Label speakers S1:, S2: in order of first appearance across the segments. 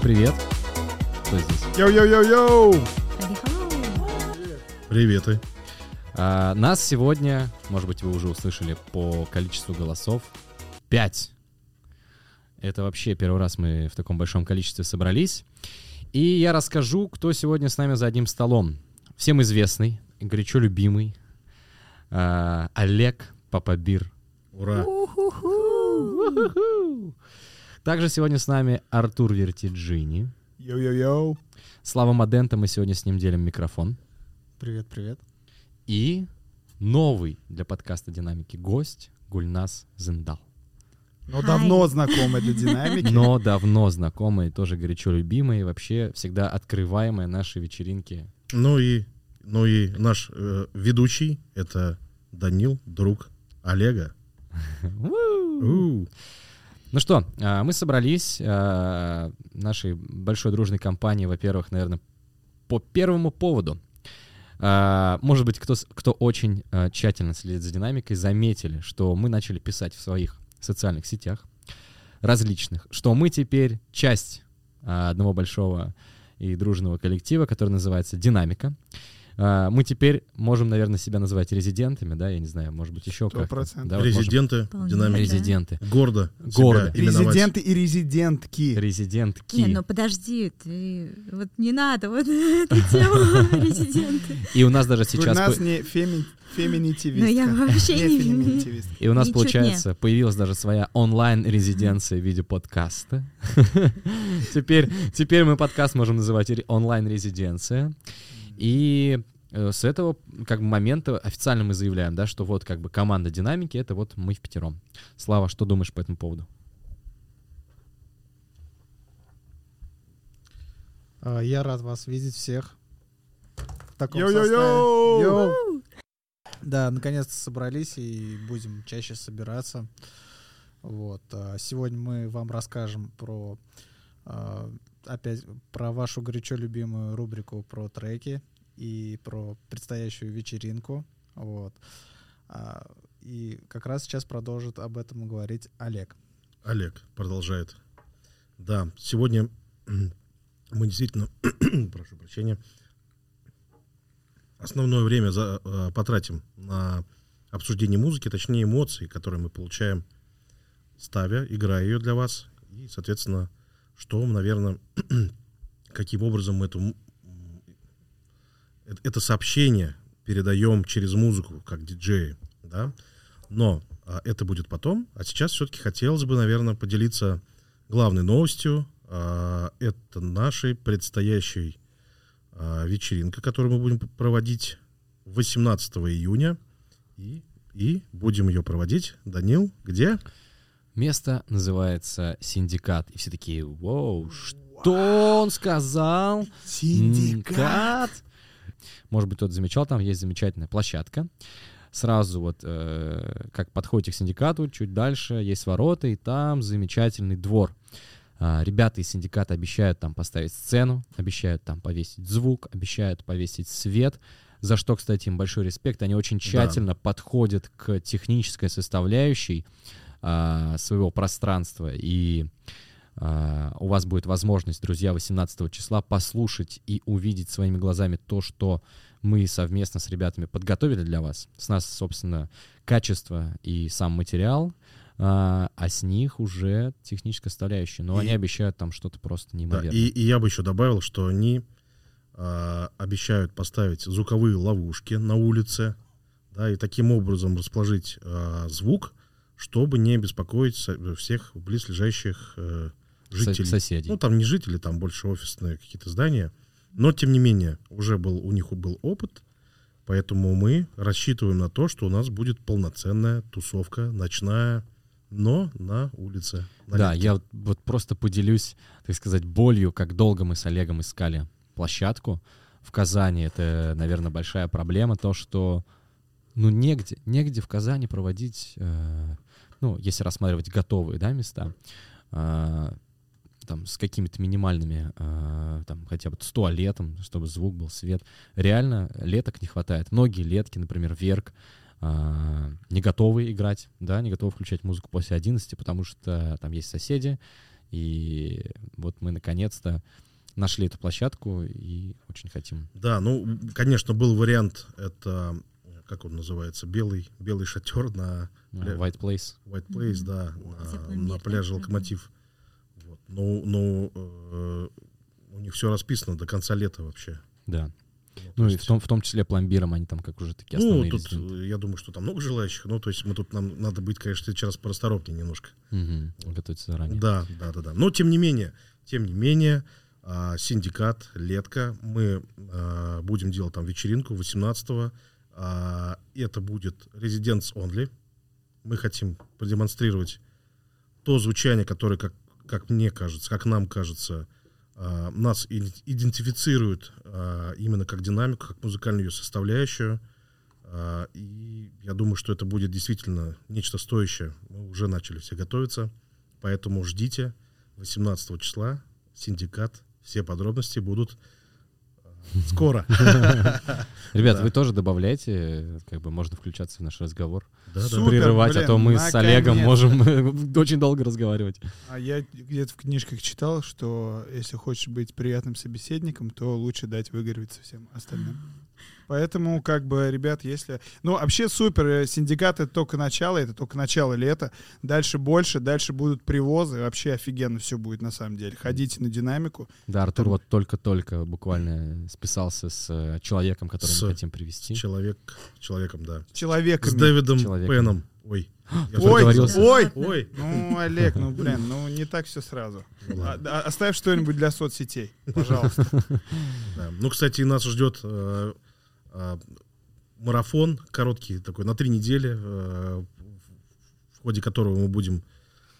S1: Всем привет. Кто здесь?
S2: Йоу-йоу-йоу-йоу!
S3: Приветы.
S1: А, нас сегодня, может быть, вы уже услышали по количеству голосов, 5. Это вообще первый раз мы в таком большом количестве собрались. И я расскажу, кто сегодня с нами за одним столом. Всем известный, горячо любимый а, Олег Папабир.
S3: Ура.
S1: Также сегодня с нами Артур Вертиджини.
S2: Йоу-йоу-йоу!
S1: Слава Мадента, мы сегодня с ним делим микрофон.
S2: Привет, привет.
S1: И новый для подкаста «Динамики» гость Гульнас Зендал.
S2: Ну, давно знакомы для динамики.
S1: Но давно знакомый, тоже горячо любимый, вообще всегда открываемые наши вечеринки.
S3: Ну и, ну и наш э, ведущий, это Данил, друг Олега.
S1: Ну что, а, мы собрались а, нашей большой дружной компании, во-первых, наверное, по первому поводу. А, Может быть, кто, кто очень тщательно следит за динамикой, заметили, что мы начали писать в своих социальных сетях различных, что мы теперь часть одного большого и дружного коллектива, который называется «Динамика». А, Мы теперь можем, наверное, себя называть резидентами, да, я не знаю, может быть, еще
S2: процентов.
S1: Да, вот можем-
S3: Резиденты динамики.
S1: Резиденты.
S3: Гордо.
S1: Гордо.
S2: Резиденты и резидентки.
S1: Резидентки.
S4: Не, ну подожди, ты вот не надо вот эту тему резиденты.
S1: И у нас даже
S2: У
S1: сейчас...
S2: нас
S1: по-
S2: не феми- феминитивистка.
S4: Ну, я вообще не-
S2: феминитивистка.
S1: И у нас,
S4: Ничуть
S1: получается, появилась даже своя онлайн-резиденция в виде подкаста. теперь, теперь мы подкаст можем называть ре- онлайн-резиденция. И с этого как бы момента официально мы заявляем, да, что вот как бы команда динамики — это вот мы в пятером. Слава, что думаешь по этому поводу?
S5: А, Я рад вас видеть всех. В таком
S2: Йоу-йоу-йоу!
S5: составе. Йоу! Да, наконец-то собрались и будем чаще собираться. Вот. а, Сегодня мы вам расскажем про а, опять про вашу горячо любимую рубрику про треки и про предстоящую вечеринку. Вот. А, И как раз сейчас продолжит об этом говорить Олег.
S3: Олег продолжает. Да, сегодня мы действительно, прошу прощения, основное время за, э, потратим на обсуждение музыки, точнее эмоций, которые мы получаем, ставя, играя ее для вас. И, соответственно, что, наверное, каким образом мы эту, это сообщение передаем через музыку, как диджеи, да. Но а, это будет потом. А сейчас все-таки хотелось бы, наверное, поделиться главной новостью. А, это нашей предстоящей а, вечеринка, которую мы будем проводить 18 июня. И, и будем ее проводить. Данил, где?
S1: Место называется «Синдикат». И все такие, вау, что он сказал?
S2: Синдикат.
S1: Может быть, кто-то замечал, там есть замечательная площадка. Сразу вот, э, как подходите к синдикату, чуть дальше есть ворота, и там замечательный двор. А, ребята из синдиката обещают там поставить сцену, обещают там повесить звук, обещают повесить свет, за что, кстати, им большой респект. Они очень тщательно подходят к технической составляющей а, своего пространства. И у вас будет возможность, друзья, 18 числа послушать и увидеть своими глазами то, что мы совместно с ребятами подготовили для вас. С нас, собственно, качество и сам материал, а, а с них уже техническая составляющая. Но
S3: И-
S1: они обещают там что-то просто
S3: Да,
S1: неимоверное.
S3: и, и я бы еще добавил, что они а, обещают поставить звуковые ловушки на улице, да, и таким образом расположить а, звук, чтобы не беспокоить всех близлежащих
S1: Со-
S3: жителей.
S1: соседей.
S3: Ну, там не жители, там больше офисные какие-то здания. Но, тем не менее, уже был, у них был опыт, поэтому мы рассчитываем на то, что у нас будет полноценная тусовка ночная, но на улице. на
S1: Да,
S3: летке.
S1: я вот, вот просто поделюсь, так сказать, болью, как долго мы с Олегом искали площадку в Казани. Это, наверное, большая проблема, то, что ну негде, негде в Казани проводить, э, ну, если рассматривать готовые, да, места, э, там, с какими-то минимальными, э, там, хотя бы с туалетом, чтобы звук был, свет. Реально леток не хватает. Многие летки, например, Верк, э, не готовы играть, да, не готовы включать музыку после 11, потому что там есть соседи, И вот мы наконец-то нашли эту площадку и очень хотим.
S3: Да, ну, конечно, был вариант, это, как он называется, белый, белый шатер на Бля-
S1: White Place.
S3: White Place,
S4: Мгм.
S3: да, на, на пляже? Локомотив. Ну, ну э, у них все расписано до конца лета вообще.
S1: Да.
S3: то
S1: Ну и в том, в том числе пломбиром они там как уже такие
S3: Ну,
S1: основные
S3: тут,
S1: резиденты.
S3: э, я думаю, что там много желающих. Ну, то есть мы тут, нам надо быть, конечно, раз порасторопнее немножко.
S1: Мгм. Готовиться заранее.
S3: Да, да, да, да. Но тем не менее, тем не менее, а, синдикат, летка, мы а, будем делать там вечеринку 18-го. а, Это будет Residents Only. Мы хотим продемонстрировать то звучание, которое, как, как мне кажется, как нам кажется, а, нас идентифицирует а, именно как динамику, как музыкальную ее составляющую. А, И я думаю, что это будет действительно нечто стоящее. Мы уже начали все готовиться. Поэтому ждите 18 числа синдикат. Все подробности будут скоро.
S1: Ребят,
S3: Да.
S1: вы тоже добавляйте, как бы можно включаться в наш разговор.
S3: Да.
S5: Супер,
S1: Прерывать, а
S5: блин,
S1: то мы с Олегом можем очень долго разговаривать.
S2: А я где-то в книжках читал, что если хочешь быть приятным собеседником, то лучше дать выгореть всем остальным. Поэтому, как бы, ребят, если... Ну, вообще супер. э, Синдикат — это только начало, это только начало лета. Дальше больше, дальше будут привозы. Вообще офигенно все будет, на самом деле. Ходите на динамику.
S1: Да, Артур вот только-только буквально списался с э, человеком, которого
S3: С-
S1: мы хотим привести.
S3: Человек, человеком, да. С
S2: Человеками.
S3: Дэвидом
S1: Человеком.
S3: Пеном. Ой. я
S2: Ой, ой,
S3: Ой.
S2: ну, Олег, ну, блин, ну, не так все сразу.
S3: Ну,
S2: А-
S3: ладно.
S2: а- Оставь что-нибудь для соцсетей, пожалуйста.
S3: Да. Ну, кстати, нас ждет э, марафон короткий такой на три недели, э, в ходе которого мы будем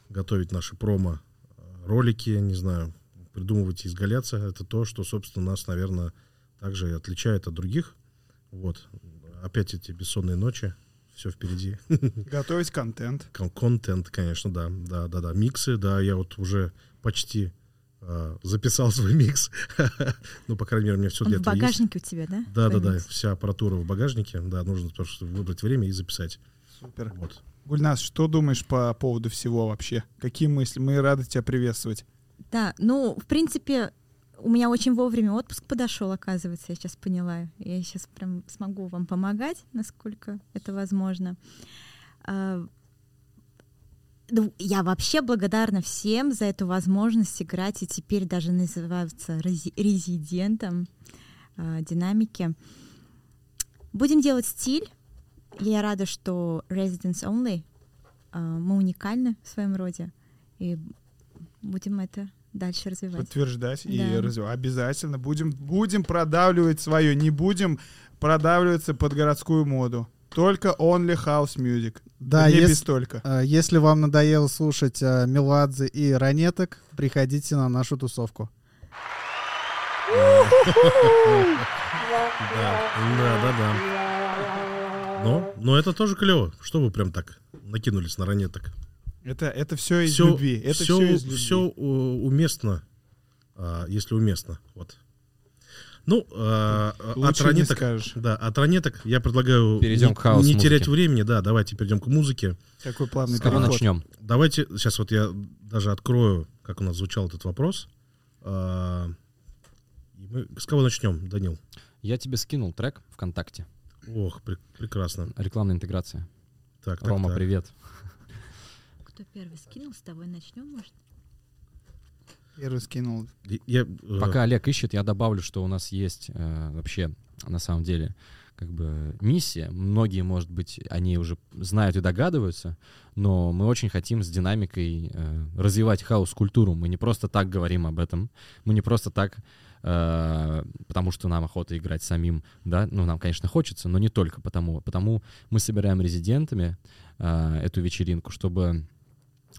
S3: готовить наши промо э, ролики, не знаю, придумывать и изгаляться. Это то, что, собственно, нас, наверное, также и отличает от других. Вот. Опять эти бессонные ночи. Все впереди.
S2: Готовить контент.
S3: Кон- Контент, конечно, да, да, да, да. Миксы, да, я вот уже почти записал свой микс. ну, по крайней мере, у меня все
S4: Он
S3: для
S4: в
S3: этого есть.
S4: багажнике у тебя, да?
S3: Да, да,
S4: Твой
S3: да,
S4: микс?
S3: вся аппаратура в багажнике. Да, нужно просто выбрать время и записать.
S2: Супер.
S3: Вот.
S2: Гульнас, что думаешь по поводу всего вообще? Какие мысли? Мы рады тебя приветствовать.
S4: Да, ну, в принципе, у меня очень вовремя отпуск подошел, оказывается, я сейчас поняла. Я сейчас прям смогу вам помогать, насколько это возможно. Ну, я вообще благодарна всем за эту возможность играть и теперь даже называться рези- резидентом а, динамики. Будем делать стиль. Я рада, что Residence Only. а, мы уникальны в своем роде. И будем это дальше развивать.
S2: Подтверждать и
S4: Да.
S2: развивать. Обязательно. Будем, будем продавливать свое. Не будем продавливаться под городскую моду. Только only house music.
S5: Да,
S2: не
S5: ес-
S2: без только.
S5: э, если вам надоело слушать э, Меладзе и Ранеток, приходите на нашу тусовку.
S3: Да, да, да, да. Но, но это тоже клево. Что вы прям так накинулись на ранеток?
S2: Это, это все из
S3: Все,
S2: любви. Это все,
S3: все,
S2: из любви.
S3: все уместно, а, если уместно. Вот. Ну, а, от ранеток,
S2: скажешь.
S3: да, от ранеток я предлагаю
S1: Перейдем
S3: не,
S1: к хаус-музыке.
S3: не терять времени, да, давайте перейдем к музыке.
S2: Какой плавный
S1: С кого
S2: переход.
S1: начнем?
S3: Давайте, сейчас вот я даже открою, как у нас звучал этот вопрос. И мы, с кого начнем, Данил?
S1: Я тебе скинул трек ВКонтакте.
S3: Ох, пре- прекрасно.
S1: Рекламная интеграция.
S3: Так, так,
S1: Рома,
S3: так.
S1: привет.
S4: Кто первый скинул, с тобой начнем, может?
S2: Первый скинул.
S3: Я, э,
S1: Пока Олег ищет, я добавлю, что у нас есть э, вообще, на самом деле, как бы миссия. Многие, может быть, они уже знают и догадываются, но мы очень хотим с динамикой э, развивать хаос-культуру. Мы не просто так говорим об этом, мы не просто так, э, потому что нам охота играть самим, да, ну, нам, конечно, хочется, но не только потому. Потому мы собираем резидентами э, эту вечеринку, чтобы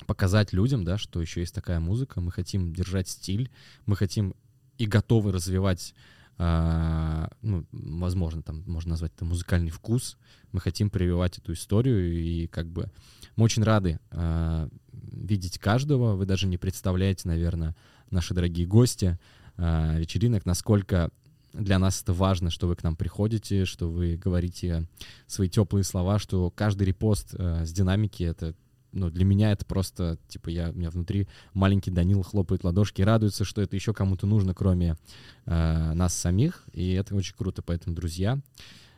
S1: показать людям, да, что еще есть такая музыка, мы хотим держать стиль, мы хотим и готовы развивать, а, ну, возможно, там можно назвать это музыкальный вкус, мы хотим прививать эту историю, и как бы мы очень рады а, видеть каждого, вы даже не представляете, наверное, наши дорогие гости а, вечеринок, насколько для нас это важно, что вы к нам приходите, что вы говорите свои теплые слова, что каждый репост э, с динамики — это ну, для меня это просто, типа, я, у меня внутри маленький Данил хлопает ладошки, радуется, что это еще кому-то нужно, кроме э, нас самих, и это очень круто, поэтому, друзья,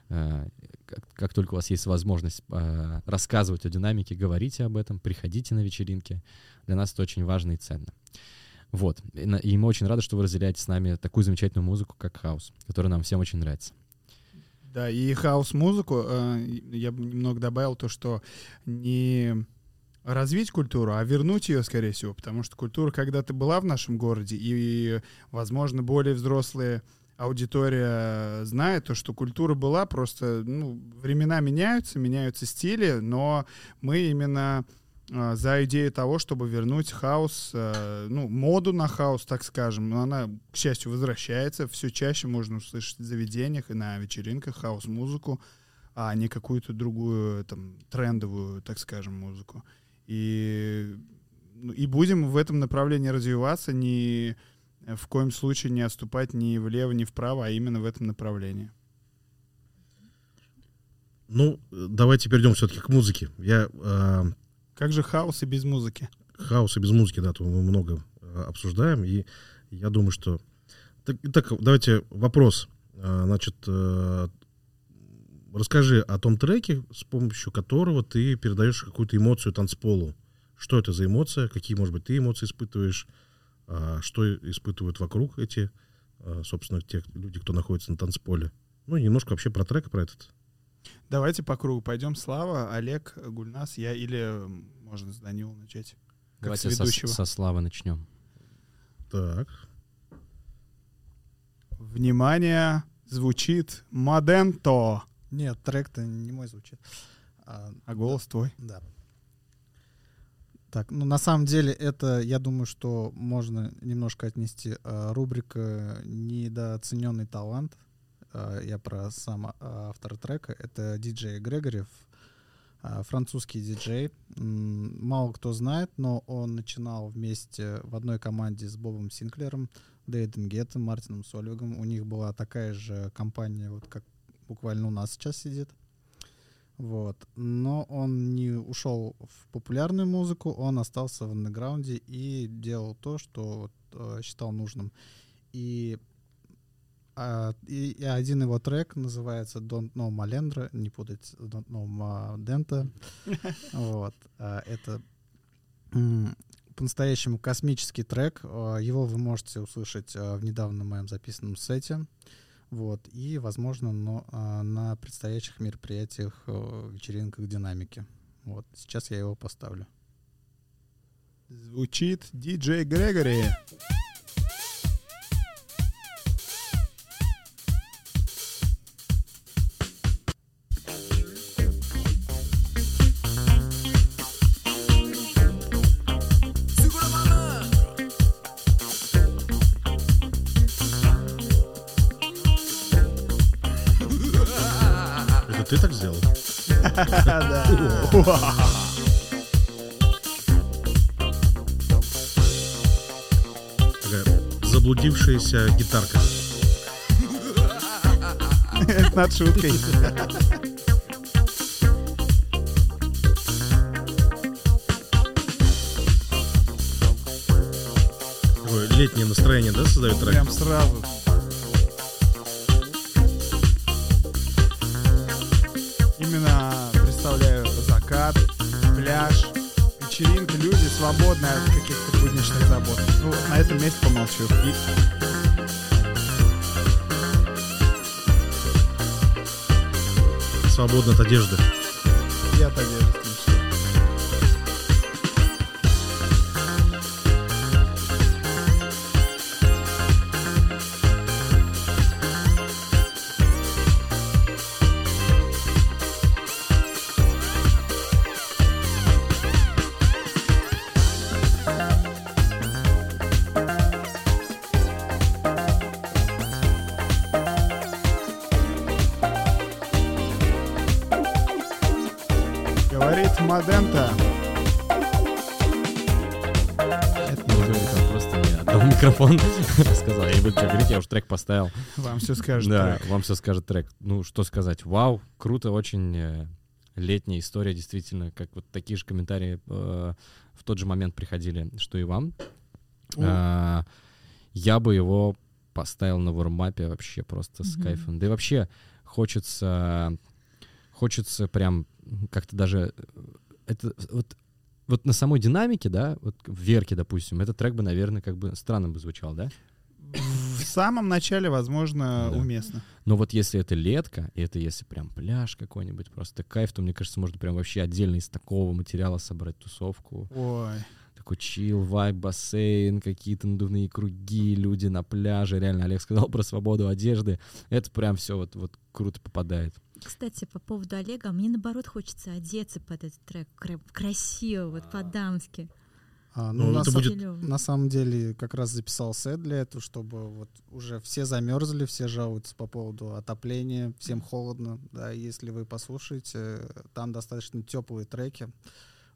S1: э, как, как только у вас есть возможность э, рассказывать о динамике, говорите об этом, приходите на вечеринки, для нас это очень важно и ценно. Вот, и, и мы очень рады, что вы разделяете с нами такую замечательную музыку, как хаус, которая нам всем очень нравится.
S2: Да, и хаус-музыку э, я бы немного добавил то, что не развить культуру, а вернуть ее, скорее всего, потому что культура когда-то была в нашем городе, и, возможно, более взрослые аудитория знает то, что культура была, просто ну, времена меняются, меняются стили, но мы именно э, за идею того, чтобы вернуть хаос, э, ну, моду на хаос, так скажем. Но она, к счастью, возвращается. Все чаще можно услышать в заведениях и на вечеринках хаос-музыку, а не какую-то другую, там, трендовую, так скажем, музыку. И, ну, и будем в этом направлении развиваться, ни в коем случае не отступать ни влево, ни вправо, а именно в этом направлении.
S3: Ну, давайте перейдем все-таки к музыке. Я э,
S2: Как же хаос и без музыки?
S3: хаос и без музыки, да, то мы много э, обсуждаем, и я думаю, что... Так, итак, давайте вопрос. Э, Значит, э, расскажи о том треке, с помощью которого ты передаешь какую-то эмоцию танцполу. Что это за эмоция? Какие, может быть, ты эмоции испытываешь? А, Что испытывают вокруг эти, э, собственно, те люди, кто находится на танцполе? Ну, и немножко вообще про трек, про этот.
S2: Давайте по кругу пойдем. Слава, Олег, Гульнас, я или можно с Данилом начать. Как
S1: Давайте
S2: с
S1: со,
S2: ведущего.
S1: со Славы начнем.
S3: Так.
S2: Внимание, звучит Маденто,
S5: Нет, трек-то не мой звучит. А,
S2: а голос твой.
S5: Да. Так, ну на самом деле это, я думаю, что можно немножко отнести э, рубрика «Недооцененный талант». Э, я про сам а, автор трека. Это диджей Грегорев, а, французский диджей. Мало кто знает, но он начинал вместе в одной команде с Бобом Синклером, Дэйдом Геттом, Мартином Сольвигом. У них была такая же компания, вот как буквально у нас сейчас сидит. Вот. Но он не ушел в популярную музыку, он остался в андеграунде и делал то, что вот, э, считал нужным. И, а, и, и один его трек называется Don't Know Malendra, не путать Don't Know Madenta. Вот. А, Это по-настоящему космический трек. А, Его вы можете услышать а, в недавно моем записанном сете. Вот, и, возможно, но, а, на предстоящих мероприятиях, э, вечеринках динамики. Вот, сейчас я его поставлю.
S2: Звучит диджей Грегори.
S3: Это заблудившаяся гитарка.
S2: Это над шуткой.
S3: Летнее настроение, да, создает трек?
S2: Прям сразу.
S3: Свободно от одежды.
S2: Мадента.
S1: Это не он просто мне отдал микрофон, сказал, я не буду что говорить, я уже трек поставил.
S2: Вам все скажет.
S1: Да,
S2: трек.
S1: вам все скажет трек. Ну, что сказать, вау, круто, очень э, летняя история, действительно, как вот такие же комментарии э, в тот же момент приходили, что и вам. А, я бы его поставил на вармапе вообще просто с кайфом. Да и вообще хочется, хочется прям как-то даже это вот вот на самой динамике, да, вот в Верке, допустим, этот трек бы, наверное, как бы странно бы звучал, да?
S2: В самом начале, возможно,
S1: Да.
S2: уместно.
S1: Но вот если это летка, и это если прям пляж какой-нибудь, просто кайф, то, мне кажется, можно прям вообще отдельно из такого материала собрать тусовку.
S2: Ой.
S1: Такой чил, вайб, бассейн, какие-то надувные круги, люди на пляже. Реально, Олег сказал про свободу одежды. Это прям все вот, вот круто попадает.
S4: Кстати, по поводу Олега, мне наоборот хочется одеться под этот трек кра- красиво, вот по-дамски.
S5: А, ну,
S3: Ну,
S5: на,
S3: это
S5: са-
S3: будет-
S5: на самом деле как раз записал сет для этого, чтобы вот уже все замерзли, все жалуются по поводу отопления, всем холодно. Да, если вы послушаете, там достаточно теплые треки.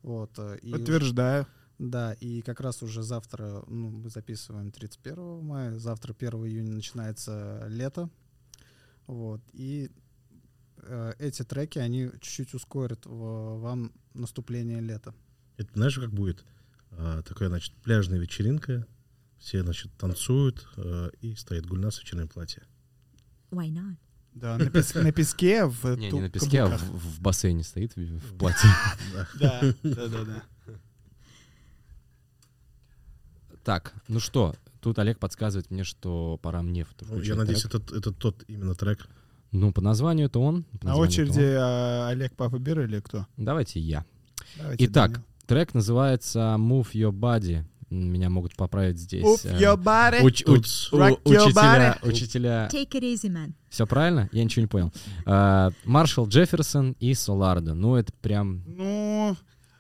S5: Вот, и
S2: Подтверждаю.
S5: Да, и как раз уже завтра, ну, мы записываем 31 мая, завтра 1 июня начинается лето. Вот, и эти треки, они чуть-чуть ускорят вам наступление лета.
S3: Это знаешь, как будет? А, такая, значит, пляжная вечеринка. Все, значит, танцуют, э, и стоит Гульнас в вечернем платье.
S4: Why not?
S2: Да, на, пес- на песке в
S1: Не, не на песке, а
S2: каблуках.
S1: в, в бассейне стоит в, в платье.
S2: Да, да, да, да.
S1: Так, ну что, тут Олег подсказывает мне, что пора мне
S3: Ну, я надеюсь, это тот именно трек.
S1: Ну, по названию это он. по
S2: На
S1: названию это
S2: очереди
S1: он.
S2: а, Олег Папа Бир или кто?
S1: Давайте я.
S2: Давайте,
S1: Итак,
S2: Данил.
S1: трек называется Move Your Body. Меня могут поправить здесь.
S2: Move
S1: э,
S2: your body.
S1: уч- уч-
S2: rock
S1: у-
S2: your
S1: учителя,
S2: body.
S1: учителя.
S4: Take it easy, man.
S1: Все правильно? Я ничего не понял. А, Маршал Джефферсон и Солардо. Ну, это прям
S2: Ну,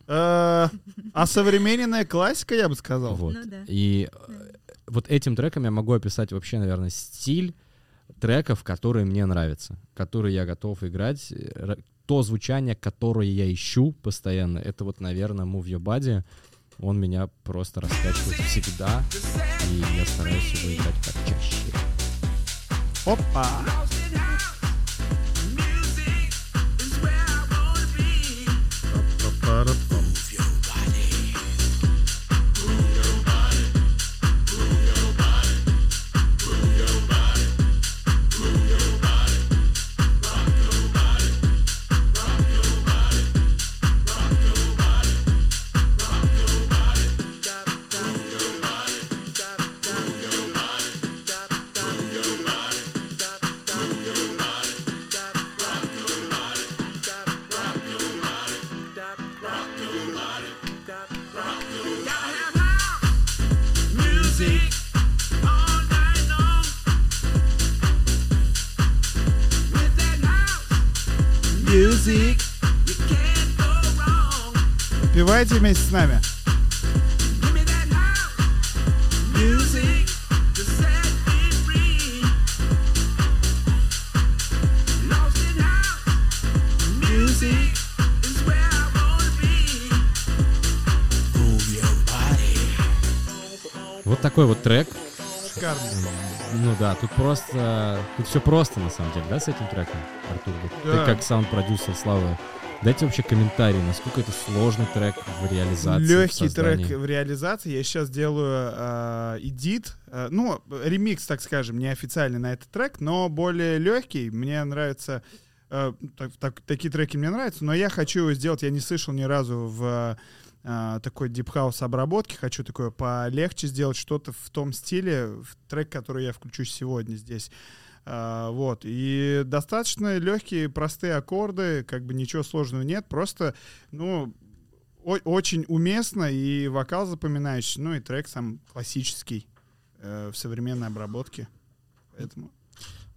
S2: э, осовремененная классика, я бы сказал.
S1: вот.
S4: Ну да.
S1: И э, вот этим треком я могу описать вообще, наверное, стиль треков, которые мне нравятся, которые я готов играть. То звучание, которое я ищу постоянно, это вот, наверное, Move Your Body. Он меня просто раскачивает всегда, и я стараюсь его играть почаще.
S2: Опа.
S3: Па-па-ра-пам.
S2: Певайте вместе с нами. Music.
S1: Вот такой вот трек.
S2: Шикарно.
S1: Ну да, тут просто... Тут все просто, на самом деле, да, с этим треком, Артур?
S2: Да.
S1: Ты как саунд-продюсер Слава, дай-ка вообще комментарий, насколько это сложный трек в реализации,
S2: Легкий трек в реализации. Я сейчас делаю э, э, ну, ремикс, так скажем, неофициальный на этот трек, но более легкий. Мне нравится. э, так- так- такие треки мне нравятся, но я хочу его сделать. Я не слышал ни разу в э, такой дипхаус обработке. Хочу такое полегче сделать что-то в том стиле, в трек, который я включу сегодня здесь. А, вот. И достаточно легкие, простые аккорды, как бы ничего сложного нет. Просто, ну, очень уместно, и вокал запоминающий, ну и трек сам классический э, в современной обработке. Поэтому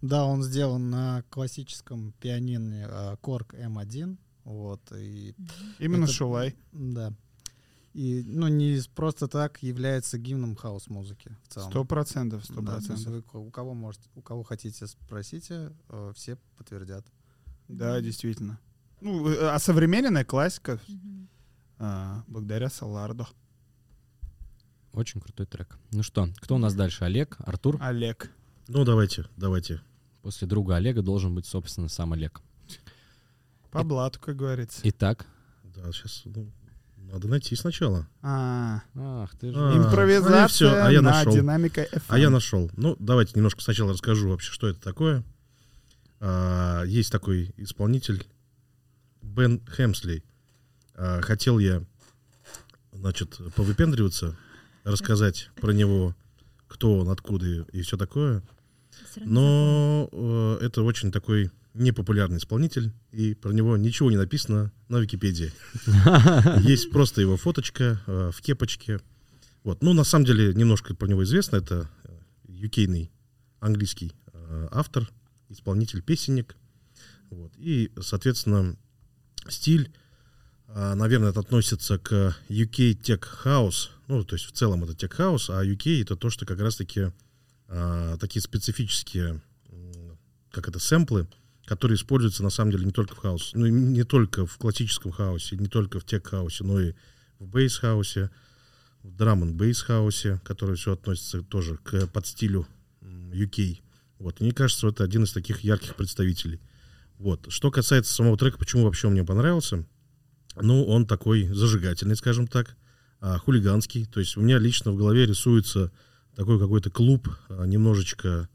S5: Да, он сделан на классическом пианино э, Korg M1. Вот, и
S2: именно
S5: Это-
S2: Шулай.
S5: да. И, ну, не просто так является гимном хаос-музыки в целом.
S2: Сто процентов, сто процентов.
S5: у кого можете, у кого хотите, спросите, э, все подтвердят.
S2: Да, действительно. Ну, э, а современная классика
S4: Мгм.
S2: а, благодаря Солардо.
S1: Очень крутой трек. Ну что, кто у нас дальше? Олег, Артур?
S2: Олег.
S3: Ну, давайте, давайте.
S1: После друга Олега должен быть, собственно, сам Олег.
S2: По блату, как говорится.
S1: Итак.
S3: Да, сейчас надо найти сначала.
S2: А,
S1: Ах, ты
S3: А,
S1: же.
S3: ну и
S2: импровизация
S3: всё, а я
S2: на
S3: нашел.
S2: динамика FM.
S3: А я нашел. Ну, давайте немножко сначала расскажу вообще, что это такое. А, есть такой исполнитель Бен Хемсли. А, хотел я, значит, повыпендриваться, рассказать про него, кто он, откуда и, и все такое. Но э, это очень такой непопулярный исполнитель, и про него ничего не написано на Википедии. Есть просто его фоточка э, в кепочке. Вот. Ну, на самом деле, немножко про него известно. Это юкейный английский э, автор, исполнитель, песенник. Вот. И, соответственно, стиль, наверное, это относится к UK Tech House. Ну, то есть в целом это Tech House, а UK это то, что как раз-таки такие специфические, как это, сэмплы, которые используются на самом деле не только в хаосе, ну и не только в классическом хаосе, не только в тех-хаусе, но и в бейс-хаусе, в драм н бейс-хаусе, который все относится тоже к подстилю м, UK. Вот, мне кажется, это один из таких ярких представителей. Вот. Что касается самого трека, почему вообще он мне понравился, ну, он такой зажигательный, скажем так, а, хулиганский. То есть у меня лично в голове рисуется такой какой-то клуб, а, немножечко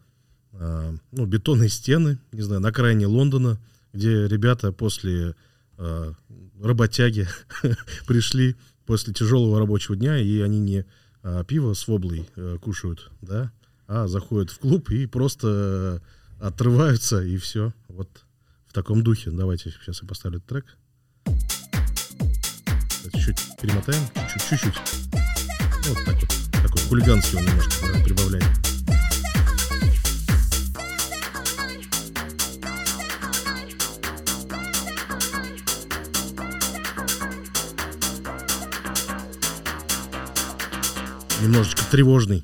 S3: ну, бетонные стены, не знаю, на окраине Лондона, где ребята после а, работяги пришли после тяжелого рабочего дня, и они не а, пиво с воблой э, кушают, да, а заходят в клуб и просто э, отрываются, и все. Вот в таком духе. Давайте сейчас я поставлю этот трек. Чуть-чуть перемотаем, чуть- чуть-чуть. Вот так вот. Такой хулиганский он немножко прибавляет. Немножечко тревожный.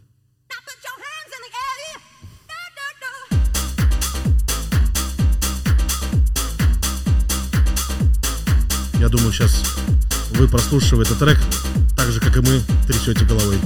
S3: Я думаю, сейчас вы, прослушивая этот трек, так же, как и мы, трясете головой.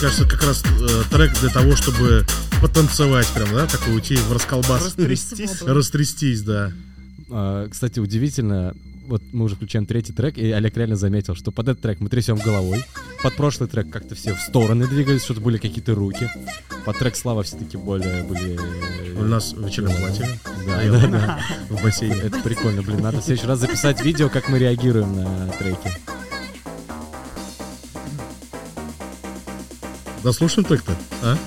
S3: Кажется, как раз э, трек для того, чтобы потанцевать прям, да, такой уйти в расколбас.
S2: Растрястись.
S3: Растрястись, да.
S1: А, Кстати, удивительно, вот мы уже включаем третий трек, и Олег реально заметил, что под этот трек мы трясем головой. Под прошлый трек как-то все в стороны двигались, что-то были какие-то руки. Под трек Слава все-таки более были...
S3: У нас вечернее платье
S1: Да,
S3: А
S1: да,
S3: вот
S1: да.
S3: в бассейне.
S1: Это прикольно, блин. Надо в следующий раз записать видео, как мы реагируем на треки.
S3: Дослушаем трек-то, а?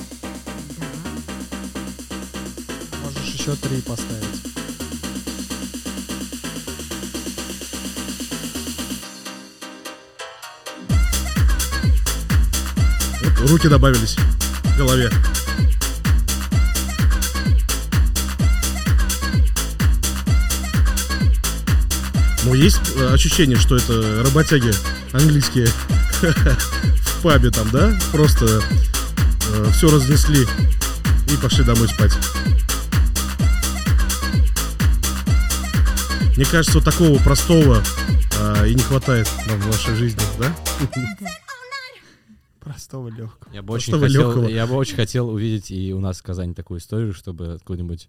S5: Можешь еще три поставить.
S3: Вот руки добавились в голове. Ну, есть э, ощущение, что это работяги английские в пабе там, да? Просто все разнесли и пошли домой спать. Мне кажется, вот такого простого а, и не хватает нам в нашей жизни, да?
S2: Простого легкого.
S1: Я бы, очень хотел,
S3: легкого.
S1: я бы очень хотел увидеть и у нас в Казани такую историю, чтобы какой-нибудь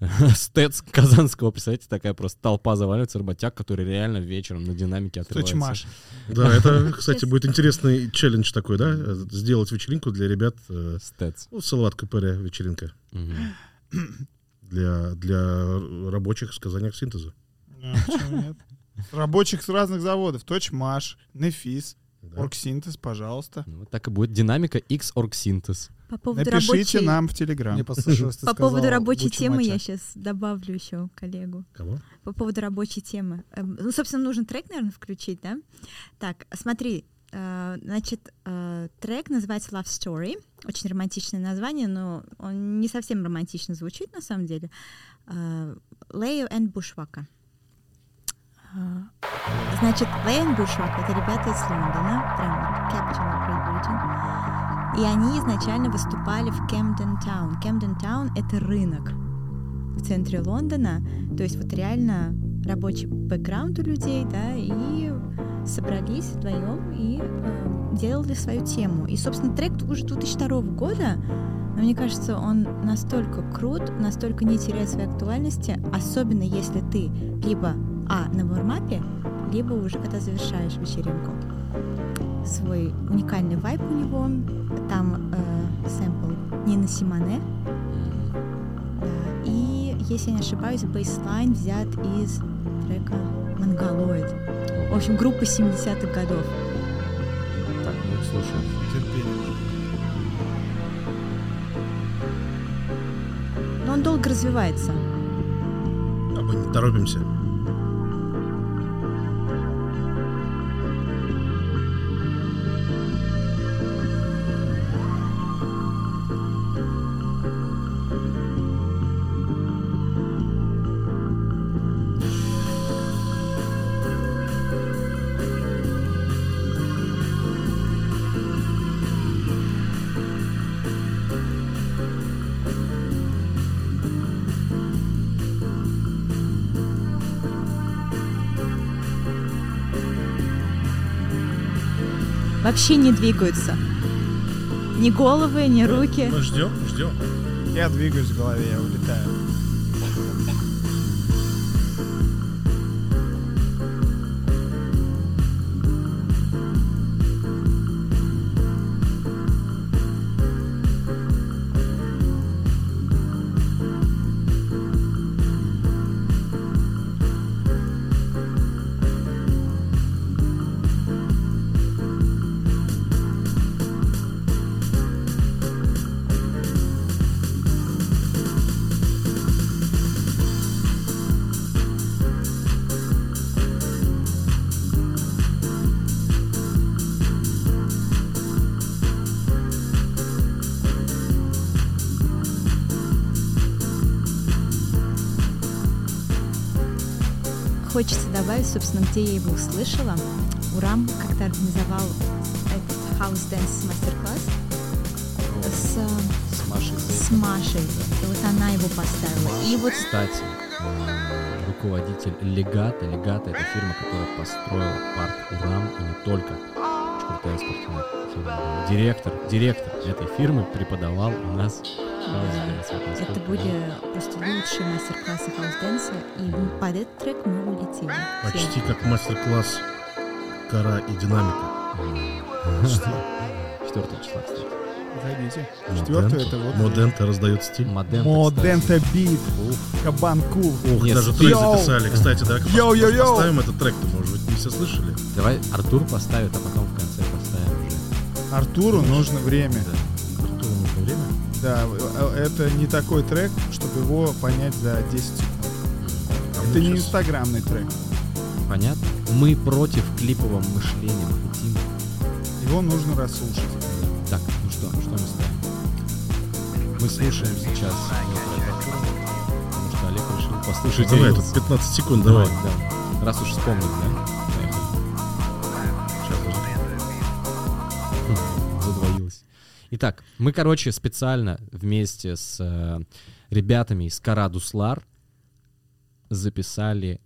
S1: стец казанского, представляете, такая просто толпа заваливается, работяг, который реально вечером на динамике отрывается.
S2: Точмаш.
S3: Да, это, кстати, будет интересный челлендж такой, да? э, Сделать вечеринку для ребят. э,
S1: Стец.
S3: Ну, салат КПР вечеринка. Для, для рабочих с Казани синтеза.
S2: А, почему нет? Рабочих с разных заводов. Точмаш, Нефис,
S3: Да.
S2: Оргсинтез, пожалуйста.
S1: Ну, вот так и будет. Динамика X Synthesis.
S4: По поводу
S2: Напишите
S4: рабочей,
S2: нам в Телеграм.
S5: Мне послышалось, ты
S4: по поводу рабочей темы я сейчас добавлю еще коллегу.
S3: Кого?
S4: По поводу рабочей темы. Эм, Ну, собственно, нужен трек, наверное, включить, да? Так, смотри, э, значит, э, трек называется Love Story. Очень романтичное название, но он не совсем романтично звучит, на самом деле. Лео and Бушвака. Э, Значит, Лео and Бушвак — это ребята из Лондона, прям capital of. И они изначально выступали в Camden Town. Camden Town — это рынок в центре Лондона. То есть вот реально рабочий бэкграунд у людей, да, и собрались вдвоем и э, делали свою тему. И, собственно, трек уже 2002 года, но мне кажется, он настолько крут, настолько не теряет своей актуальности, особенно если ты либо а на вармапе, либо уже когда завершаешь вечеринку. Свой уникальный вайб у него, там э, сэмпл Нина Симоне, да, и, если я не ошибаюсь, бейслайн взят из трека «Монголоид». В общем, группа 70-х годов.
S1: Так, ну слушай.
S2: Терпение.
S4: Но он долго развивается.
S3: А мы не торопимся.
S4: Вообще не двигаются. Ни головы, ни руки.
S3: Мы ждем, ждем.
S2: Я двигаюсь в голове, я улетаю.
S4: Добавить, собственно, где я его услышала. Урам как-то организовал этот House Dance мастер-класс с,
S1: С Машей
S4: с. Машей. И вот она его поставила. И вот
S1: Кстати, э, руководитель Легата. Легата — это фирма, которая построила парк Урам и не только. Очень крутая спортивная фирма. Директор, директор этой фирмы преподавал у нас
S4: Это были просто лучшие мастер-классы хаус-дэнса. И под этот трек мы улетели.
S3: Почти как мастер-класс «Кора и динамика».
S1: Четвертого числа, кстати.
S2: Заходите. Четвертое это вот.
S3: Модента раздает стиль.
S1: Модем.
S2: Модента бит. Кабан кул.
S3: Ох,
S1: Нет,
S3: даже трек
S2: йоу.
S3: записали. Кстати, да,
S2: Йоу-йоу-йоу.
S3: поставим этот трек, может быть, не все слышали?
S1: Давай Артур поставит, а потом в конце поставим уже.
S2: Артуру нужно время.
S3: Артуру нужно время.
S2: Да, э, это не такой трек, чтобы его понять за 10 секунд.
S3: А
S2: Это не инстаграмный трек.
S1: Понятно? Мы против клипового мышления. Мы хотим...
S2: Его нужно расслушать.
S1: Так, ну что, что мы ставим? Мы слушаем сейчас Артура, потому что Олег решил послушать
S3: Давай,
S1: Reels.
S3: тут 15 секунд, давай.
S1: да. Раз уж вспомнил, да? Итак, мы, короче, специально вместе с э, ребятами из Карадуслар записали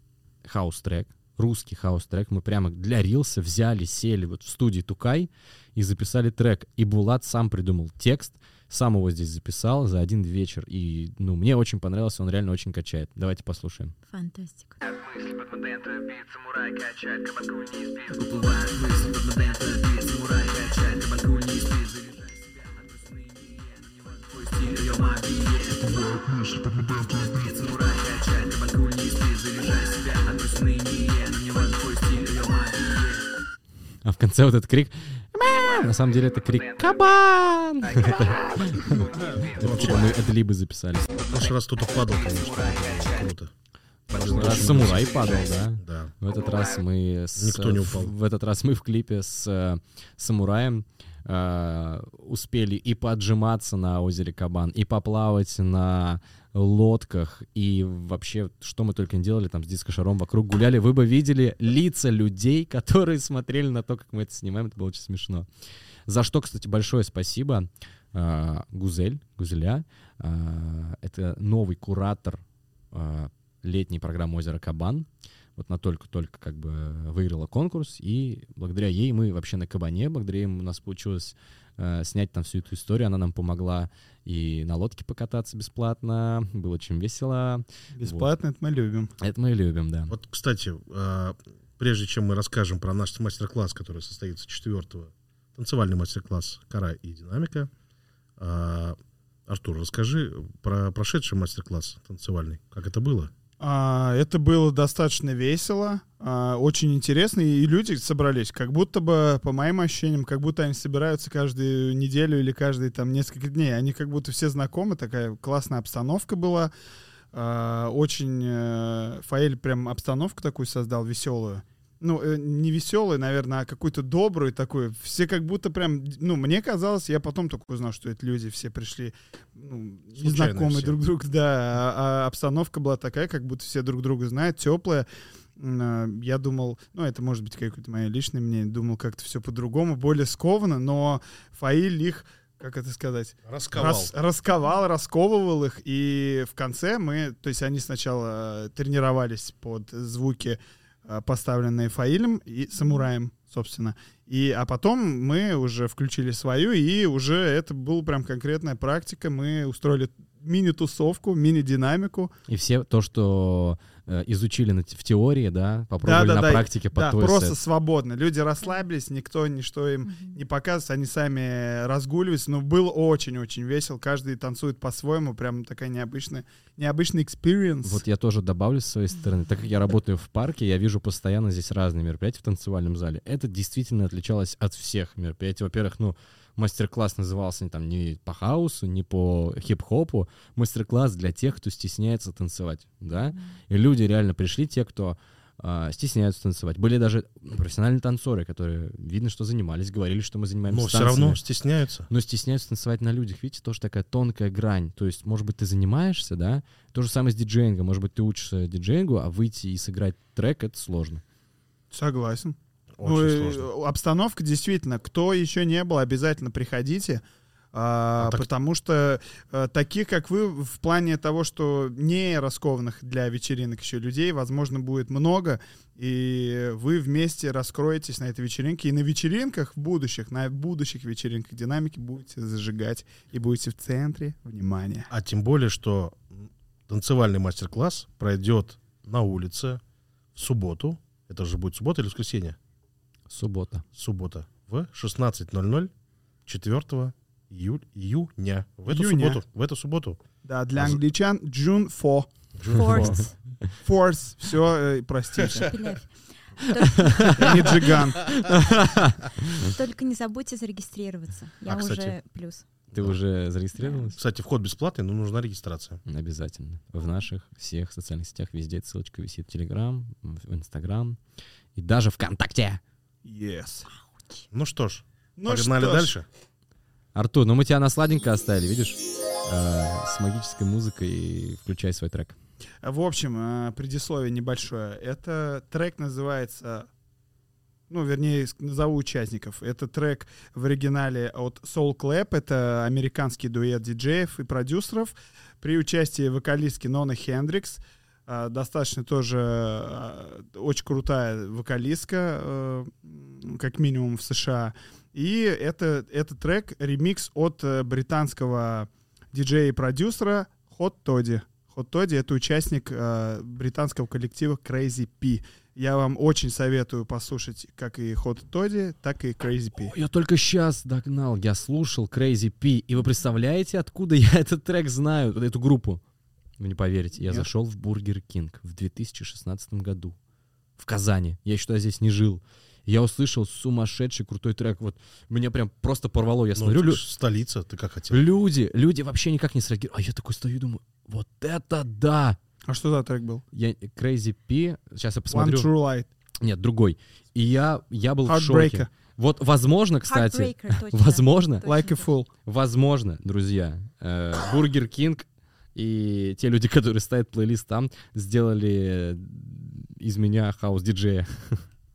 S1: хаус-трек, русский хаус-трек. Мы прямо для Рилса взяли, сели вот в студии Тукай и записали трек. И Булат сам придумал текст, сам его здесь записал за один вечер. И, ну, мне очень понравился, он реально очень качает. Давайте послушаем.
S4: Фантастика.
S6: мысли под модента бит, самурай качает, Кабан күл не спит. Уплывают мысли под модента бит, самурай качает, кабанку не спит. Стиль, ее не спит. Заряжай себя, твой стиль, ее мобиле.
S1: А в конце вот этот крик! На самом деле это крик «Кабан!» Это типа мы адлибы записали.
S3: В прошлый раз кто-то падал, конечно. Круто.
S1: Раз самурай падал, да?
S3: Да.
S1: В этот раз мы
S3: Никто не
S1: в-
S3: упал.
S1: В, этот раз мы в клипе с э, самураем э, успели и поджиматься на озере Кабан, и поплавать на лодках, и вообще, что мы только не делали, там с дискошаром вокруг гуляли. Вы бы видели лица людей, которые смотрели на то, как мы это снимаем. Это было очень смешно. За что, кстати, большое спасибо э, Гузель, Гузеля. Э, это новый куратор э, летней программы «Озеро Кабан». Вот она только-только как бы выиграла конкурс, и благодаря ей мы вообще на Кабане, благодаря ей у нас получилось э, снять там всю эту историю. Она нам помогла и на лодке покататься бесплатно, было очень весело.
S2: Бесплатно это мы любим.
S1: Это мы любим, да.
S3: Вот, кстати, э, прежде чем мы расскажем про наш мастер-класс, который состоится 4 танцевальный мастер-класс «Кора и динамика», э, Артур, расскажи про прошедший мастер-класс танцевальный. Как это было?
S2: А, это было достаточно весело, а, очень интересно, и люди собрались, как будто бы, по моим ощущениям, как будто они собираются каждую неделю или каждые там несколько дней. Они как будто все знакомы, такая классная обстановка была. А, очень э, Фаэль прям обстановку такую создал веселую. Ну, э, не веселую, наверное, а какую-то добрую такую. Все как будто прям, ну, мне казалось, я потом только узнал, что это люди все пришли, ну, незнакомые друг другу, да. А, а обстановка была такая, как будто все друг друга знают, теплая. А, Я думал, ну, это может быть какое-то мое личное мнение, думал как-то все по-другому, более скованно, но Фаиль их, как это сказать,
S3: Расковал.
S2: Рас- расковал, расковывал их, и в конце мы, то есть они сначала э, тренировались под звуки, поставленные Фаилем и Самураем, собственно. И, а потом мы уже включили свою, и уже это была прям конкретная практика. Мы устроили мини-тусовку, мини-динамику.
S1: И все то, что э, изучили на те- в теории, да, попробовали на практике
S2: Да,
S1: под твой
S2: просто
S1: сет.
S2: свободно. Люди расслабились, никто ничто им не показывает, они сами разгуливаются. Но было очень-очень весело. Каждый танцует по-своему. Прям такая необычная, необычный experience.
S1: Вот я тоже добавлю с своей стороны. Так как я работаю в парке, я вижу постоянно здесь разные мероприятия в танцевальном зале. Это действительно отличалось от всех мероприятий. Во-первых, ну, мастер-класс назывался там не по хаусу, не по хип-хопу. Мастер-класс для тех, кто стесняется танцевать, да? И люди реально пришли, те, кто а, стесняются танцевать. Были даже профессиональные танцоры, которые, видно, что занимались, говорили, что мы занимаемся
S3: Но все
S1: танцами.
S3: равно стесняются.
S1: но стесняются танцевать на людях. Видите, тоже такая тонкая грань. То есть, может быть, ты занимаешься, да? То же самое с диджеингом. Может быть, ты учишься диджеингу, а выйти и сыграть трек — это сложно.
S2: Согласен.
S3: Очень
S2: Ну,
S3: сложно.
S2: Обстановка действительно. Кто еще не был, обязательно приходите. а,
S3: А так-
S2: потому что э, таких, как вы, в плане того, что не раскованных для вечеринок еще людей, возможно, будет много, и вы вместе раскроетесь на этой вечеринке. И на вечеринках в будущих, на будущих вечеринках динамики будете зажигать и будете в центре внимания.
S3: А тем более, что танцевальный мастер-класс пройдет на улице в субботу. Это же будет суббота или воскресенье?
S1: Суббота.
S3: Суббота. В 16.00 4 июль, июня. В эту
S2: Июня.
S3: субботу. В эту субботу.
S2: Да, для
S3: А
S2: англичан June 4.
S4: Force.
S2: Force. Все, простите.
S4: Пилявь.
S2: Я не джиган.
S4: Только не забудьте зарегистрироваться. Я
S3: А,
S4: уже плюс.
S1: Ты уже зарегистрировалась?
S3: Кстати, вход бесплатный, но нужна регистрация.
S1: Обязательно. В наших всех социальных сетях везде ссылочка висит. В Телеграм, в Инстаграм и даже ВКонтакте.
S2: Yes.
S3: Ну что ж,
S2: Ну
S3: погнали
S2: что ж.
S3: дальше.
S1: Артур, ну мы тебя на сладенько оставили, видишь? А, с магической музыкой. Включай свой трек.
S2: В общем, э, предисловие небольшое. Это трек называется... Ну, вернее, назову участников. Это трек в оригинале от Soul Clap. Это американский дуэт диджеев и продюсеров при участии вокалистки Нона Хендрикс. А, Достаточно тоже а, очень крутая вокалистка, э, как минимум в США. И это, это трек ремикс от э, британского диджея и продюсера Hot Toddy. Hot Toddy — это участник э, британского коллектива Crazy P. Я вам очень советую послушать как и Hot Toddy, так и Crazy P.
S1: Я только сейчас догнал. Я слушал Crazy P. И вы представляете, откуда я этот трек знаю, эту группу? Вы не поверите. Я
S2: Нет.
S1: зашел в Бургер Кинг в 2016 году. В Казани. Я тогда здесь не жил. Я услышал сумасшедший крутой трек. Вот меня прям просто порвало. Я
S3: Ну,
S1: смотрю,
S3: ты
S1: лю-
S3: столица, ты как хотел.
S1: люди, люди вообще никак не среагировали. А я такой стою и думаю, вот это да!
S2: А что за трек был?
S1: Я Crazy P, сейчас я
S2: One
S1: посмотрю.
S2: True Light.
S1: Нет, другой. И я, я был в шоке. Вот, возможно, кстати,
S4: точно.
S1: возможно,
S4: Точно,
S2: Like a Fool.
S1: возможно, друзья, э, Бургер Кинг и те люди, которые ставят плейлист там, сделали из меня хаус-диджея.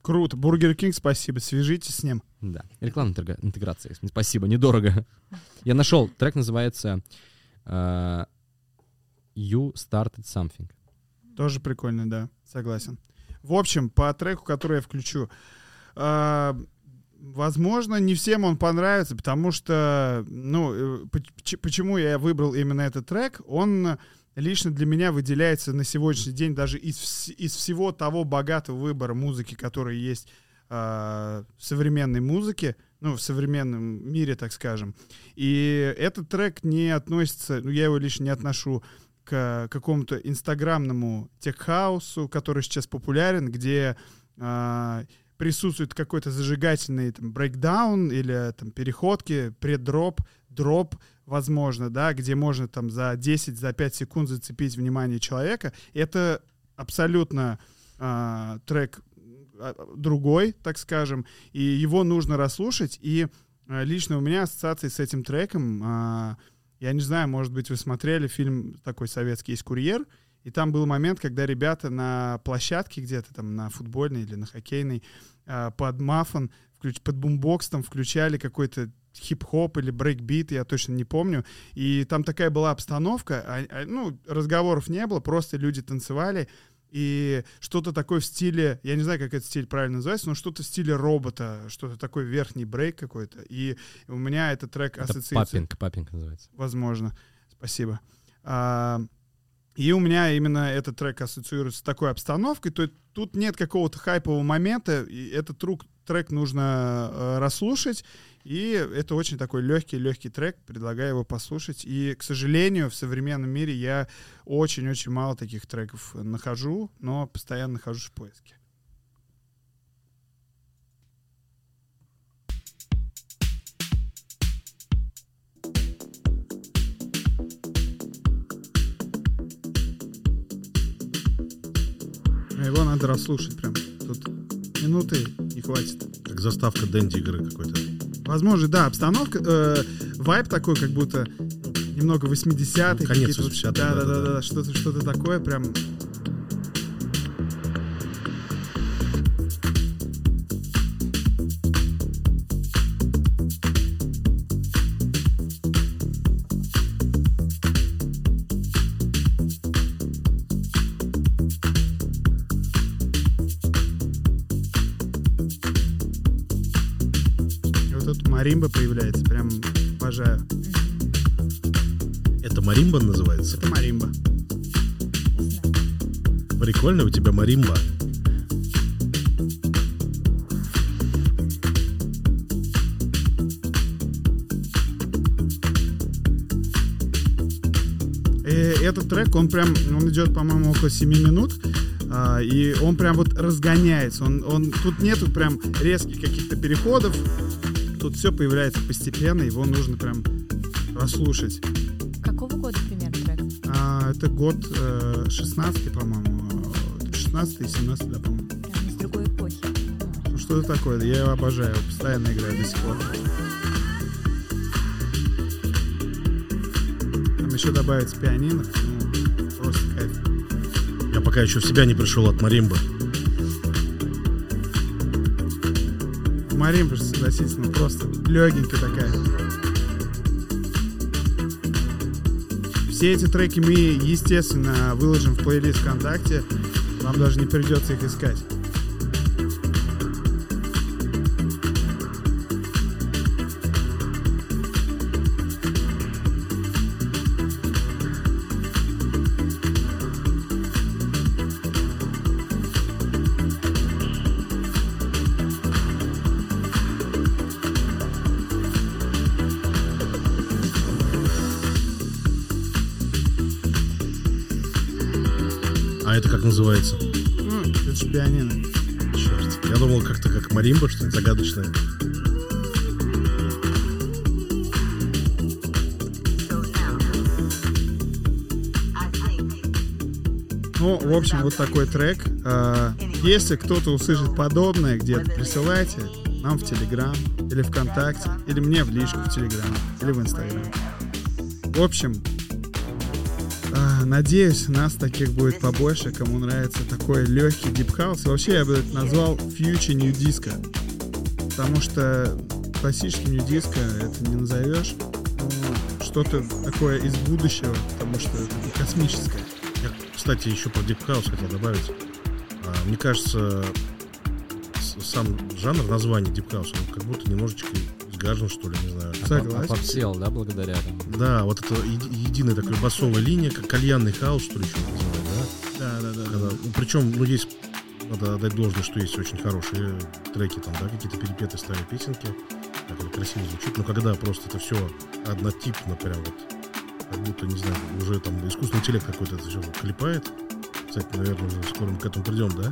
S2: Круто. Бургер Кинг, спасибо. Свяжитесь с ним.
S1: Да, рекламная интегра- интеграция. Спасибо, недорого. Я нашел, трек называется э, You Started Something.
S2: Тоже прикольно, да, согласен. В общем, по треку, который я включу, а, возможно, не всем он понравится, потому что, ну, э, поч- почему я выбрал именно этот трек, он лично для меня выделяется на сегодняшний день даже из, из всего того богатого выбора музыки, который есть а, в современной музыке, ну, в современном мире, так скажем. И этот трек не относится, ну, я его лично не отношу к какому-то инстаграмному теххаусу, который сейчас популярен, где а, присутствует какой-то зажигательный там, брейкдаун или там переходки, преддроп, дроп, возможно, да, где можно там за 10, за 5 секунд зацепить внимание человека. Это абсолютно а, трек а, другой, так скажем, и его нужно расслушать. И а, лично у меня ассоциации с этим треком, а, я не знаю, может быть, вы смотрели фильм такой советский есть «Курьер», и там был момент, когда ребята на площадке где-то там на футбольной или на хоккейной а, под мафон, под бумбокс там включали какой-то хип-хоп или брейкбит, я точно не помню. И там такая была обстановка, а- а, ну, разговоров не было, просто люди танцевали, и что-то такое в стиле, я не знаю, как этот стиль правильно называется, но что-то в стиле робота, что-то такой верхний брейк какой-то. И у меня этот трек
S1: Это
S2: ассоциируется
S1: popping, popping называется.
S2: возможно. Спасибо. А, и у меня именно этот трек ассоциируется с такой обстановкой. То есть тут нет какого-то хайпового момента. И этот трек, трек нужно э, расслушать. И это очень такой легкий-легкий трек. Предлагаю его послушать. И, к сожалению, в современном мире я очень-очень мало таких треков нахожу, но постоянно нахожусь в поиске. Его надо расслушать прям. Тут минуты не хватит.
S3: Как заставка Дэнди игры какой-то.
S2: Возможно, да, обстановка, э, вайб такой, как будто немного 80-х.
S3: Ну, конец
S2: какие-то вот-
S3: 80-х,
S2: Да, да, да, что-то, что-то такое прям. Обожаю.
S3: Это маримба называется?
S2: Это маримба.
S3: Прикольно у тебя маримба.
S2: Э, этот трек, он прям, он идет, по-моему, около 7 минут, а, и он прям вот разгоняется. Он, он, тут нету прям резких каких-то переходов, тут все появляется постепенно, его нужно прям расслушать.
S4: Какого года примерно трек?
S2: А, это год э, 16 по-моему, э, 16 и 17 да, по-моему.
S4: Прям из другой эпохи.
S2: Ну, что это такое? Я его обожаю, постоянно играю до сих пор. Там еще добавится пианино, ну, просто кайф.
S3: Я пока еще в себя не пришел от маримба.
S2: Маримба, же, согласитесь, ну просто легенькая такая. Все эти треки мы, естественно, выложим в плейлист ВКонтакте. Вам даже не придется их искать.
S3: Называется?
S2: Ну, это же пианино.
S3: Черт. Я думал, как-то как маримба, что-то загадочное.
S2: Ну, в общем, вот такой трек. А, Если кто-то услышит подобное где-то, присылайте нам в Телеграм или ВКонтакте, или мне в личку в Телеграм, или в Инстаграм. В общем, надеюсь, нас таких будет побольше, кому нравится такой легкий дипхаус. Вообще, я бы это назвал Future Nu Disco. Потому что классическим Nu Disco это не назовешь. Что-то такое из будущего, потому что это космическое.
S3: Я кстати, еще про House хотел добавить. А, Мне кажется, сам жанр Deep House, он как будто немножечко изгажен, что ли, не знаю.
S2: Согласен.
S1: Попсел, да, благодаря этому.
S3: Да, вот это еди- единая такая басовая линия, как кальянный хаус, что ли, еще называют, да?
S2: Да, да, да.
S3: Когда, ну, причем, ну, есть, надо отдать должное, что есть очень хорошие треки, там, да, какие-то перепеты старые песенки, как это красиво звучит, но когда просто это все однотипно, прям вот, как будто, не знаю, уже там искусственный интеллект какой-то это все клепает, кстати, наверное, уже скоро мы к этому придем, да?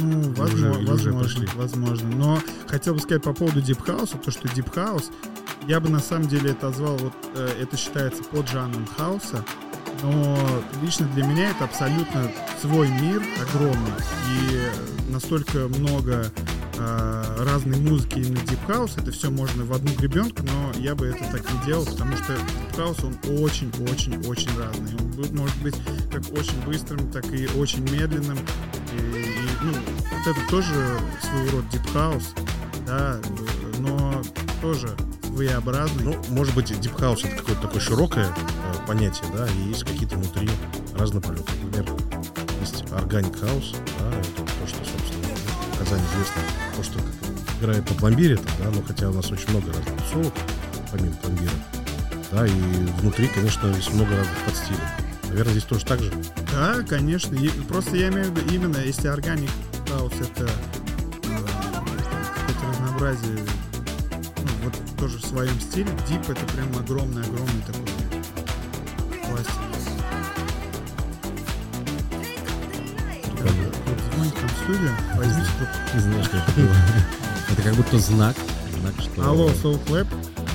S2: Ну, возможно,
S3: уже-
S2: возможно,
S3: пошли?
S2: возможно. Но хотел бы сказать по поводу Deep House, то, что Deep House, я бы на самом деле это назвал, вот э, это считается под жанром хауса, но лично для меня это абсолютно свой мир огромный и настолько много э, разной музыки именно Deep House, это все можно в одну гребенку, но я бы это так не делал, потому что Deep House, он очень-очень-очень разный. Он может быть как очень быстрым, так и очень медленным. И, ну, вот это тоже своего рода House, да, но тоже своеобразный.
S3: Ну, может быть, House это какое-то такое широкое э, понятие, да, и есть какие-то внутри разнополеты. Например, есть Organic House, да, это то, что, собственно, в Казани известно, то, что играет на пломбире, там, да, но хотя у нас очень много разных тусовок, помимо пломбира, да, и внутри, конечно, есть много разных подстилей. Наверное, здесь тоже так же.
S2: Да, конечно. И просто я имею в виду именно, если органик хаус это э, какое-то разнообразие, ну, вот тоже в своем стиле, дип это прям огромный-огромный такой пластик. Там возьмите.
S1: Не знаю, что это было. Это как будто знак. Знак, что...
S2: Алло, Soul Clap.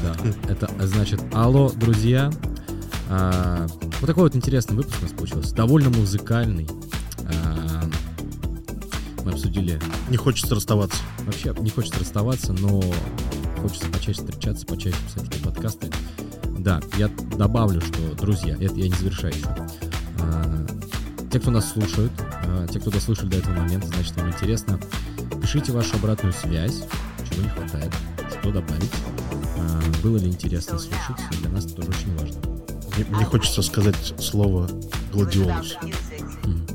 S1: Да, это значит, алло, друзья. Вот такой вот интересный выпуск у нас получился. Довольно музыкальный. А, мы обсудили...
S3: Не хочется расставаться.
S1: Вообще не хочется расставаться, но хочется почаще встречаться, почаще писать такие подкасты. Да, я добавлю, что, друзья, это я не завершаю еще. А, те, кто нас слушают, а, те, кто дослушали до этого момента, значит, вам интересно. Пишите вашу обратную связь, чего не хватает, что добавить. А, было ли интересно слушать, для нас это тоже очень важно.
S3: Мне, мне хочется сказать слово гладиолус.
S1: Мгм.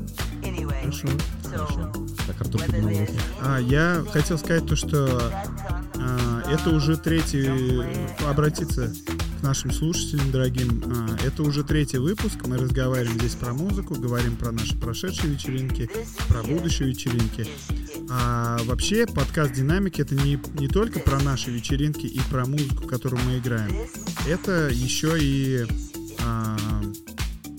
S2: Хорошо.
S1: Хорошо. Так, Артур поднял руку.
S2: А, я хотел сказать то, что а, это уже третий, обратиться к нашим слушателям дорогим, а, это уже третий выпуск, мы разговариваем здесь про музыку, говорим про наши прошедшие вечеринки, про будущие вечеринки. А вообще подкаст «Динамик» это не, не только про наши вечеринки и про музыку, которую мы играем, это еще и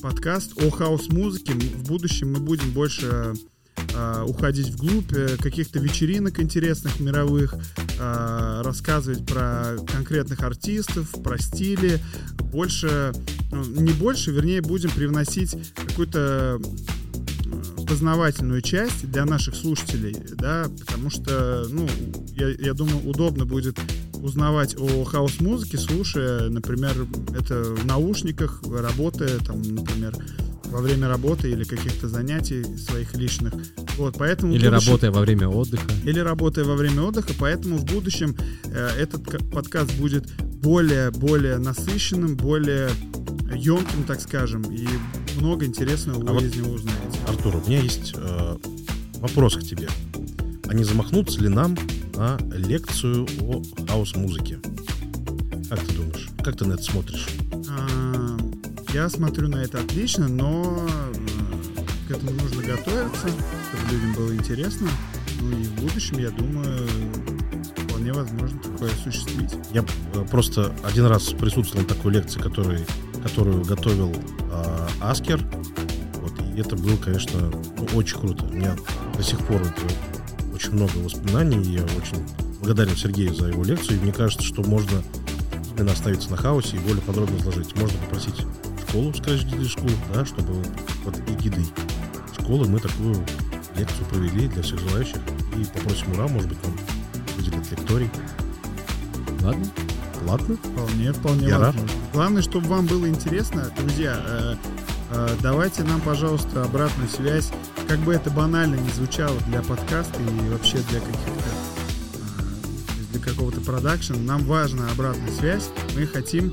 S2: подкаст о хаус-музыке. В будущем мы будем больше а, уходить вглубь э, каких-то вечеринок интересных мировых, а, рассказывать про конкретных артистов, про стили, больше, ну, не больше, вернее, будем привносить какую-то м, познавательную часть для наших слушателей, да, потому что, ну, я, я думаю, удобно будет узнавать о хаус-музыке, слушая, например, это в наушниках, работая, там, например, во время работы или каких-то занятий своих личных. Вот, поэтому
S1: Или
S2: будущем-
S1: работая во время отдыха.
S2: или работая во время отдыха, поэтому в будущем э, этот подкаст будет более, более насыщенным, более емким, так скажем, и много интересного вы
S3: А вот-
S2: из него узнаете.
S3: Артур, у меня есть э, вопрос к тебе. А не замахнуться ли нам на лекцию о хаус-музыке? Как ты думаешь? Как ты на это смотришь?
S2: А, Я смотрю на это отлично, но э, к этому нужно готовиться, чтобы людям было интересно. Ну и в будущем, я думаю, вполне возможно такое осуществить.
S3: Я э, просто один раз присутствовал на такой лекции, который, которую готовил э, Аскер. Вот, и это было, конечно, ну, очень круто. У меня до сих пор это очень много воспоминаний. Я очень благодарен Сергею за его лекцию. И мне кажется, что можно именно остановиться на хаосе и более подробно изложить. Можно попросить школу, сказать, школу, да, чтобы под эгидой школы мы такую лекцию провели для всех желающих. И попросим Ура, может быть, нам выделит лекторий.
S1: Ладно?
S3: Ладно?
S2: Вполне, вполне
S3: Я рад.
S2: Главное, чтобы вам было интересно, друзья. э, э, давайте нам, пожалуйста, обратную связь. Как бы это банально не звучало для подкаста и вообще для каких-то э, для какого-то продакшена, нам важна обратная связь. Мы хотим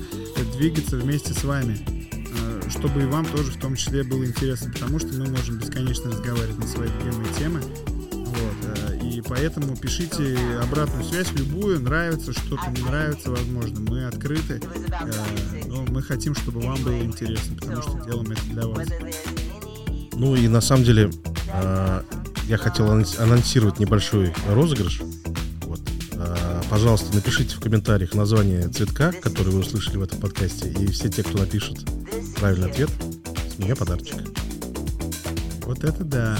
S2: двигаться вместе с вами. Э, чтобы и вам тоже в том числе было интересно, потому что мы можем бесконечно разговаривать на свои любимые темы. Вот, э, и поэтому пишите обратную связь, любую, нравится, что-то не нравится, возможно, мы открыты, но мы хотим, чтобы вам было интересно, потому что делаем это для вас.
S3: Ну и на самом деле э, я хотел анонс- анонсировать небольшой розыгрыш. Вот. Э, пожалуйста, напишите в комментариях название цветка, который вы услышали в этом подкасте, и все те, кто напишет правильный ответ, с меня подарочек.
S2: Вот это да.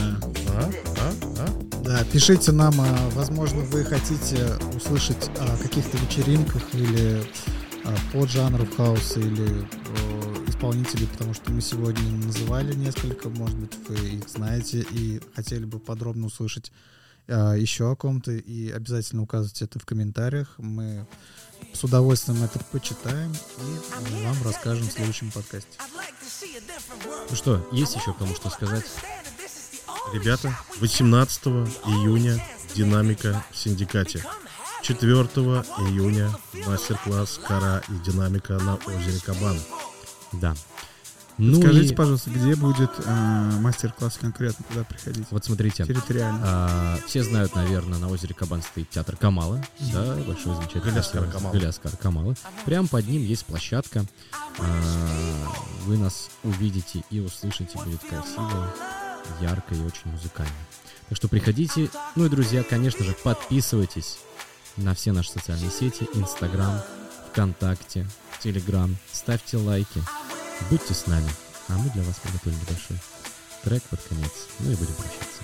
S3: А? А? А?
S5: Да, пишите нам, а, возможно, вы хотите услышать о каких-то вечеринках или поджанров хаоса или исполнителей, потому что мы сегодня называли несколько, может быть, вы их знаете и хотели бы подробно услышать а, еще о ком-то, и обязательно указывайте это в комментариях. Мы с удовольствием это почитаем и вам расскажем в следующем подкасте.
S1: Ну что, есть еще кому что сказать?
S3: Ребята, 18 июня динамика в синдикате. 4 июня мастер-класс «Кора и динамика» на озере Кабан.
S1: Да. Ну
S2: Скажите,
S1: и
S2: пожалуйста, где будет э, мастер-класс конкретно, куда приходить?
S1: вот смотрите,
S2: Территориально.
S1: а, все знают, наверное, на озере Кабан стоит театр Камала, да, большой замечательный.
S3: Галяскара
S1: театр,
S3: Камала.
S1: Галяскара Камала. Прямо под ним есть площадка. А, Вы нас увидите и услышите, будет красиво, ярко и очень музыкально. Так что приходите. Ну и, друзья, конечно же, подписывайтесь на все наши социальные сети, Инстаграм, ВКонтакте, Телеграм. Ставьте лайки. Будьте с нами. А мы для вас подготовили небольшой трек под конец. Ну и будем прощаться.